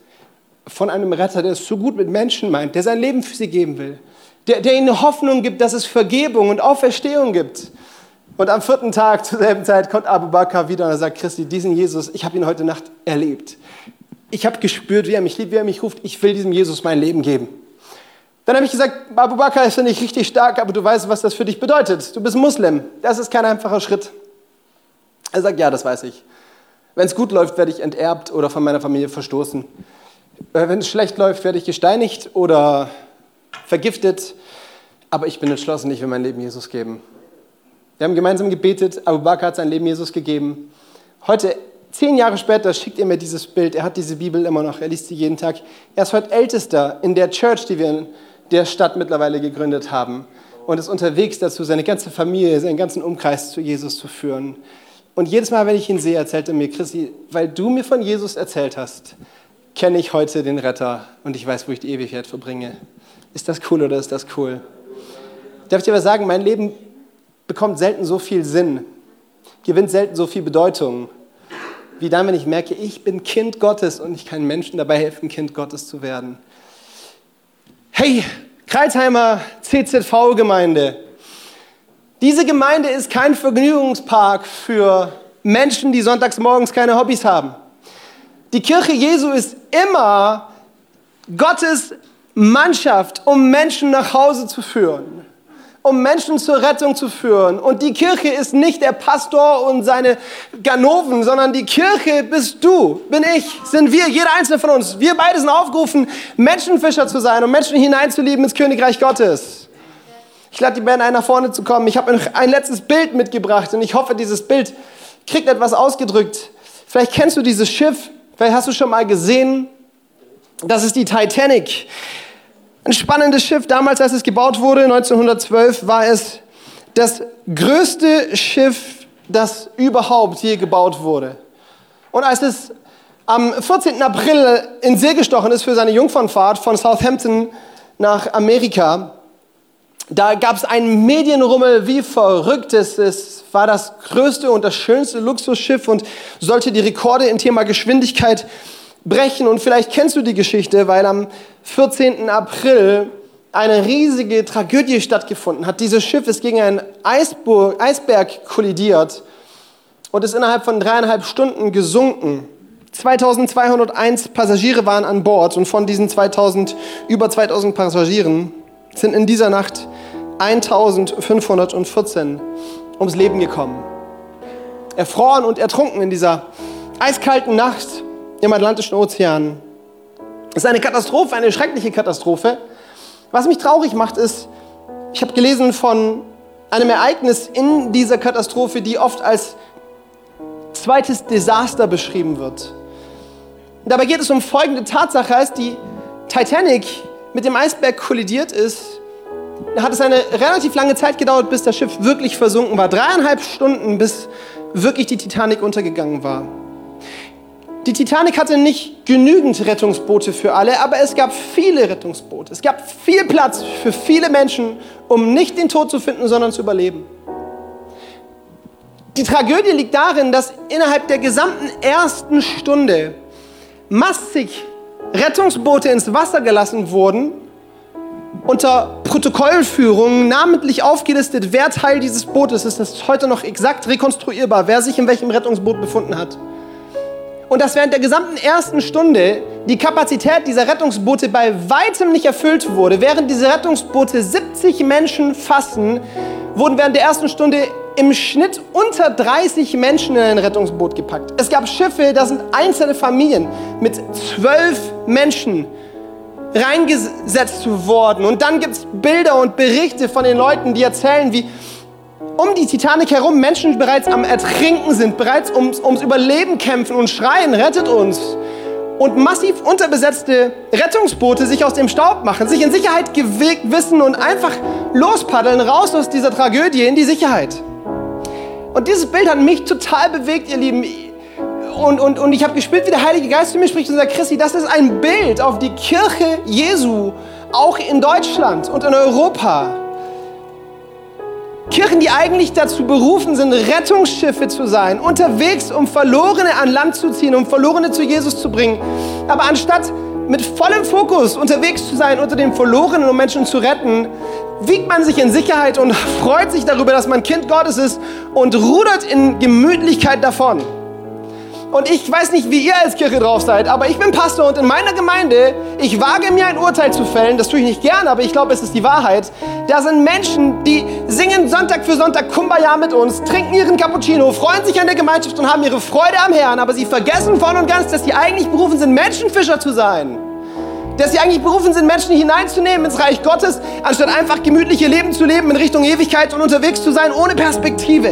Von einem Retter, der es so gut mit Menschen meint, der sein Leben für sie geben will. Der, der ihnen Hoffnung gibt, dass es Vergebung und Auferstehung gibt. Und am vierten Tag zur selben Zeit kommt Abu Bakr wieder und er sagt, Christi, diesen Jesus, ich habe ihn heute Nacht erlebt. Ich habe gespürt, wie er mich liebt, wie er mich ruft. Ich will diesem Jesus mein Leben geben. Dann habe ich gesagt, Abu Bakr ist ja nicht richtig stark, aber du weißt, was das für dich bedeutet. Du bist Muslim. Das ist kein einfacher Schritt. Er sagt, ja, das weiß ich. Wenn es gut läuft, werde ich enterbt oder von meiner Familie verstoßen. Äh, wenn es schlecht läuft, werde ich gesteinigt oder vergiftet. Aber ich bin entschlossen, ich will mein Leben Jesus geben. Wir haben gemeinsam gebetet, Abu Bakr hat sein Leben Jesus gegeben. Heute, zehn Jahre später, schickt er mir dieses Bild. Er hat diese Bibel immer noch, er liest sie jeden Tag. Er ist heute Ältester in der Church, die wir in der Stadt mittlerweile gegründet haben. Und ist unterwegs dazu, seine ganze Familie, seinen ganzen Umkreis zu Jesus zu führen. Und jedes Mal, wenn ich ihn sehe, erzählt er mir, Christi, weil du mir von Jesus erzählt hast, kenne ich heute den Retter und ich weiß, wo ich die Ewigkeit verbringe. Ist das cool oder ist das cool? Darf ich dir aber sagen, mein Leben bekommt selten so viel Sinn, gewinnt selten so viel Bedeutung, wie dann, wenn ich merke, ich bin Kind Gottes und ich kann Menschen dabei helfen, Kind Gottes zu werden. Hey, Kreuzheimer CZV-Gemeinde, diese Gemeinde ist kein Vergnügungspark für Menschen, die sonntags morgens keine Hobbys haben. Die Kirche Jesu ist immer Gottes Mannschaft, um Menschen nach Hause zu führen, um Menschen zur Rettung zu führen. Und die Kirche ist nicht der Pastor und seine Ganoven, sondern die Kirche bist du, bin ich, sind wir, jeder einzelne von uns. Wir beide sind aufgerufen, Menschenfischer zu sein und Menschen hineinzulieben ins Königreich Gottes. Ich lade die Band ein, nach vorne zu kommen. Ich habe noch ein letztes Bild mitgebracht und ich hoffe, dieses Bild kriegt etwas ausgedrückt. Vielleicht kennst du dieses Schiff, vielleicht hast du schon mal gesehen. Das ist die Titanic. Ein spannendes Schiff. Damals, als es gebaut wurde, 1912, war es das größte Schiff, das überhaupt je gebaut wurde. Und als es am 14. April in See gestochen ist für seine Jungfernfahrt von Southampton nach Amerika, da gab es einen Medienrummel wie verrückt. Es war das größte und das schönste Luxusschiff und sollte die Rekorde im Thema Geschwindigkeit brechen. Und vielleicht kennst du die Geschichte, weil am 14. April eine riesige Tragödie stattgefunden hat. Dieses Schiff ist gegen einen Eisburg, Eisberg kollidiert und ist innerhalb von dreieinhalb Stunden gesunken. 2201 Passagiere waren an Bord und von diesen 2000, über 2000 Passagieren sind in dieser Nacht 1514 ums Leben gekommen. Erfroren und ertrunken in dieser eiskalten Nacht im Atlantischen Ozean. Es ist eine Katastrophe, eine schreckliche Katastrophe. Was mich traurig macht, ist, ich habe gelesen von einem Ereignis in dieser Katastrophe, die oft als zweites Desaster beschrieben wird. Dabei geht es um folgende Tatsache, als die Titanic mit dem Eisberg kollidiert ist, hat es eine relativ lange Zeit gedauert, bis das Schiff wirklich versunken war. Dreieinhalb Stunden, bis wirklich die Titanic untergegangen war. Die Titanic hatte nicht genügend Rettungsboote für alle, aber es gab viele Rettungsboote. Es gab viel Platz für viele Menschen, um nicht den Tod zu finden, sondern zu überleben. Die Tragödie liegt darin, dass innerhalb der gesamten ersten Stunde massig Rettungsboote ins Wasser gelassen wurden, unter Protokollführung namentlich aufgelistet, wer Teil dieses Bootes ist. Das ist heute noch exakt rekonstruierbar, wer sich in welchem Rettungsboot befunden hat. Und dass während der gesamten ersten Stunde die Kapazität dieser Rettungsboote bei weitem nicht erfüllt wurde. Während diese Rettungsboote 70 Menschen fassen, wurden während der ersten Stunde im Schnitt unter 30 Menschen in ein Rettungsboot gepackt. Es gab Schiffe, da sind einzelne Familien mit zwölf Menschen reingesetzt worden. Und dann gibt es Bilder und Berichte von den Leuten, die erzählen, wie um die Titanic herum Menschen bereits am Ertrinken sind, bereits ums, ums Überleben kämpfen und schreien, rettet uns. Und massiv unterbesetzte Rettungsboote sich aus dem Staub machen, sich in Sicherheit gewegt wissen und einfach lospaddeln, raus aus dieser Tragödie in die Sicherheit. Und dieses Bild hat mich total bewegt, ihr Lieben. Und, und, und ich habe gespielt, wie der Heilige Geist zu mir spricht und sagt, Christi, das ist ein Bild auf die Kirche Jesu, auch in Deutschland und in Europa. Kirchen, die eigentlich dazu berufen sind, Rettungsschiffe zu sein, unterwegs, um Verlorene an Land zu ziehen, um Verlorene zu Jesus zu bringen. Aber anstatt mit vollem Fokus unterwegs zu sein unter den Verlorenen, um Menschen zu retten, wiegt man sich in Sicherheit und freut sich darüber, dass man Kind Gottes ist und rudert in Gemütlichkeit davon. Und ich weiß nicht, wie ihr als Kirche drauf seid, aber ich bin Pastor und in meiner Gemeinde, ich wage mir ein Urteil zu fällen, das tue ich nicht gern, aber ich glaube, es ist die Wahrheit. Da sind Menschen, die singen Sonntag für Sonntag Kumbaya mit uns, trinken ihren Cappuccino, freuen sich an der Gemeinschaft und haben ihre Freude am Herrn, aber sie vergessen voll und ganz, dass sie eigentlich berufen sind, Menschenfischer zu sein. Dass sie eigentlich berufen sind, Menschen hineinzunehmen ins Reich Gottes, anstatt einfach gemütliche Leben zu leben in Richtung Ewigkeit und unterwegs zu sein ohne Perspektive.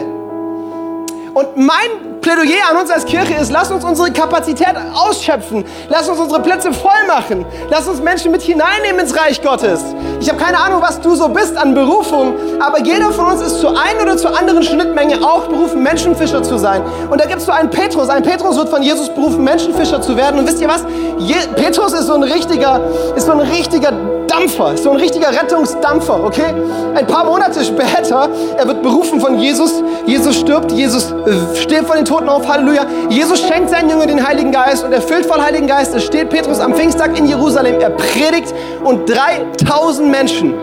Und mein Plädoyer an uns als Kirche ist, lass uns unsere Kapazität ausschöpfen. Lass uns unsere Plätze voll machen. Lass uns Menschen mit hineinnehmen ins Reich Gottes. Ich habe keine Ahnung, was du so bist an Berufung, aber jeder von uns ist zur einen oder zur anderen Schnittmenge auch berufen, Menschenfischer zu sein. Und da gibt es so einen Petrus. Ein Petrus wird von Jesus berufen, Menschenfischer zu werden. Und wisst ihr was? Je Petrus ist so ein richtiger, ist so ein richtiger Dampfer, ist so ein richtiger Rettungsdampfer, okay? Ein paar Monate später, er wird berufen von Jesus. Jesus stirbt, Jesus äh, steht vor den Toten Toten auf, Halleluja. Jesus schenkt seinen Jüngern den Heiligen Geist und erfüllt voll Heiligen Geist. Es steht Petrus am Pfingsttag in Jerusalem. Er predigt und 3000 Menschen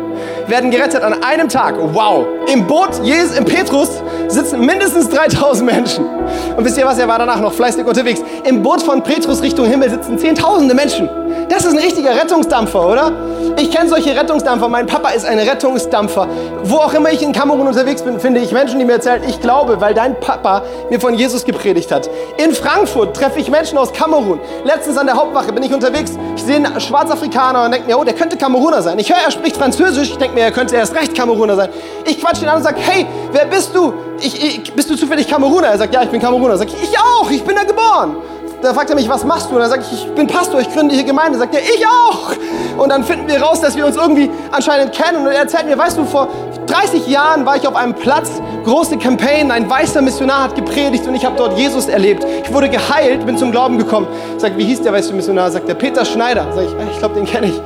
werden gerettet an einem Tag. Wow. Im Boot Jesus, im Petrus sitzen mindestens 3000 Menschen. Und wisst ihr was, er war danach noch fleißig unterwegs. Im Boot von Petrus Richtung Himmel sitzen zehntausende Menschen. Das ist ein richtiger Rettungsdampfer, oder? Ich kenne solche Rettungsdampfer. Mein Papa ist ein Rettungsdampfer. Wo auch immer ich in Kamerun unterwegs bin, finde ich Menschen, die mir erzählen, ich glaube, weil dein Papa mir von Jesus gepredigt hat. In Frankfurt treffe ich Menschen aus Kamerun. Letztens an der Hauptwache bin ich unterwegs. Ich sehe einen Schwarzafrikaner und denke mir, oh, der könnte Kameruner sein. Ich höre, er spricht Französisch. Ich denke mir, er könnte erst recht Kameruner sein. Ich quatsche ihn an und sage, hey, wer bist du? Ich, ich, bist du zufällig Kameruner? Er sagt, ja, ich bin Kameruner. Sag ich, ich auch, ich bin da geboren. Da fragt er mich, was machst du? Und dann sage ich, ich bin Pastor, ich gründe hier Gemeinde. Sagt er, ich auch. Und dann finden wir raus, dass wir uns irgendwie anscheinend kennen. Und er erzählt mir, weißt du, vor 30 Jahren war ich auf einem Platz, große Campaign, ein weißer Missionar hat gepredigt und ich habe dort Jesus erlebt. Ich wurde geheilt, bin zum Glauben gekommen. Sagt, wie hieß der weiße Missionar? Sagt der Peter Schneider. Sag ich, ich glaube, den kenne ich.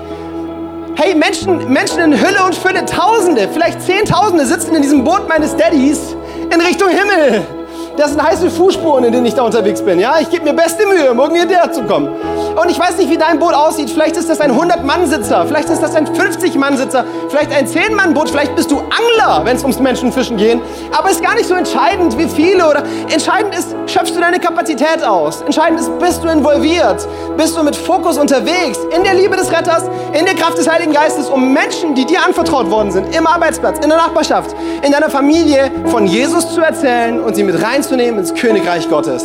Hey, Menschen, Menschen in Hülle und Fülle, Tausende, vielleicht Zehntausende sitzen in diesem Boot meines Daddys in Richtung Himmel. Das sind heiße Fußspuren, in denen ich da unterwegs bin. Ja, ich gebe mir beste Mühe, um irgendwie hierher zu kommen. Und ich weiß nicht, wie dein Boot aussieht. Vielleicht ist das ein 100-Mann-Sitzer, vielleicht ist das ein 50-Mann-Sitzer, vielleicht ein 10-Mann-Boot, vielleicht bist du Angler, wenn es ums Menschenfischen geht. Aber es ist gar nicht so entscheidend, wie viele oder entscheidend ist, schöpfst du deine Kapazität aus. Entscheidend ist, bist du involviert, bist du mit Fokus unterwegs, in der Liebe des Retters, in der Kraft des Heiligen Geistes, um Menschen, die dir anvertraut worden sind, im Arbeitsplatz, in der Nachbarschaft, in deiner Familie von Jesus zu erzählen und sie mit reinzunehmen ins Königreich Gottes.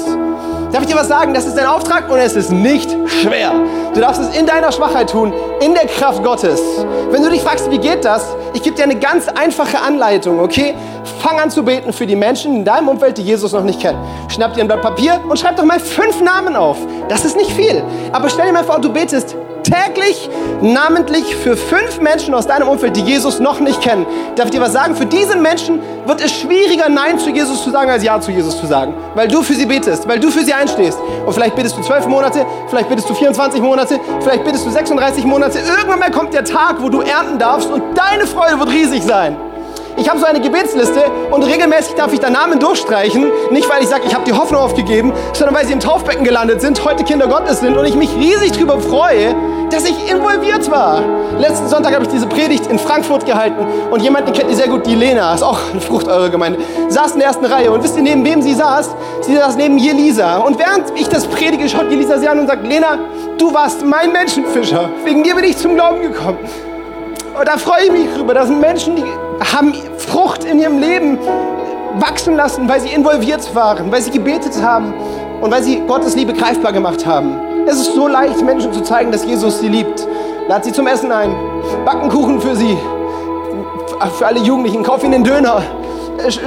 Darf ich dir was sagen? Das ist dein Auftrag und es ist nicht schwer. Du darfst es in deiner Schwachheit tun, in der Kraft Gottes. Wenn du dich fragst, wie geht das? Ich gebe dir eine ganz einfache Anleitung, okay? Fang an zu beten für die Menschen in deinem Umfeld, die Jesus noch nicht kennen. Schnapp dir ein Blatt Papier und schreib doch mal fünf Namen auf. Das ist nicht viel. Aber stell dir mal vor, du betest täglich namentlich für fünf Menschen aus deinem Umfeld, die Jesus noch nicht kennen. Darf ich dir was sagen? Für diese Menschen wird es schwieriger, Nein zu Jesus zu sagen, als Ja zu Jesus zu sagen. Weil du für sie betest, weil du für sie einstehst. Und vielleicht betest du zwölf Monate, vielleicht betest du 24 Monate, vielleicht betest du 36 Monate. Irgendwann mal kommt der Tag, wo du ernten darfst und deine Freude wird riesig sein. Ich habe so eine Gebetsliste und regelmäßig darf ich da Namen durchstreichen. Nicht, weil ich sage, ich habe die Hoffnung aufgegeben, sondern weil sie im Taufbecken gelandet sind, heute Kinder Gottes sind und ich mich riesig darüber freue, dass ich involviert war. Letzten Sonntag habe ich diese Predigt in Frankfurt gehalten und jemand, den kennt ihr sehr gut, die Lena, ist auch eine Frucht eurer Gemeinde, saß in der ersten Reihe und wisst ihr, neben wem sie saß? Sie saß neben Jelisa. Und während ich das predige, schaut Jelisa sie an und sagt, Lena, du warst mein Menschenfischer. Wegen dir bin ich zum Glauben gekommen. Und da freue ich mich drüber. Das sind Menschen, die haben Frucht in ihrem Leben wachsen lassen, weil sie involviert waren, weil sie gebetet haben und weil sie Gottes Liebe greifbar gemacht haben. Es ist so leicht, Menschen zu zeigen, dass Jesus sie liebt. Lad sie zum Essen ein, backen Kuchen für sie, für alle Jugendlichen, kauf ihnen den Döner,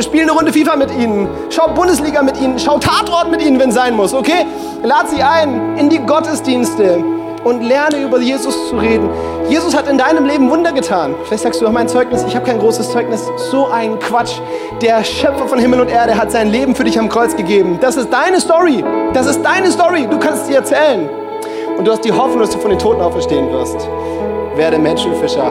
spiel eine Runde FIFA mit ihnen, schau Bundesliga mit ihnen, schau Tatort mit ihnen, wenn es sein muss, okay? Lad sie ein in die Gottesdienste und lerne über Jesus zu reden. Jesus hat in deinem Leben Wunder getan. Vielleicht sagst du, mein Zeugnis, ich habe kein großes Zeugnis. So ein Quatsch. Der Schöpfer von Himmel und Erde hat sein Leben für dich am Kreuz gegeben. Das ist deine Story. Das ist deine Story. Du kannst sie erzählen. Und du hast die Hoffnung, dass du von den Toten auferstehen wirst. Werde Menschenfischer.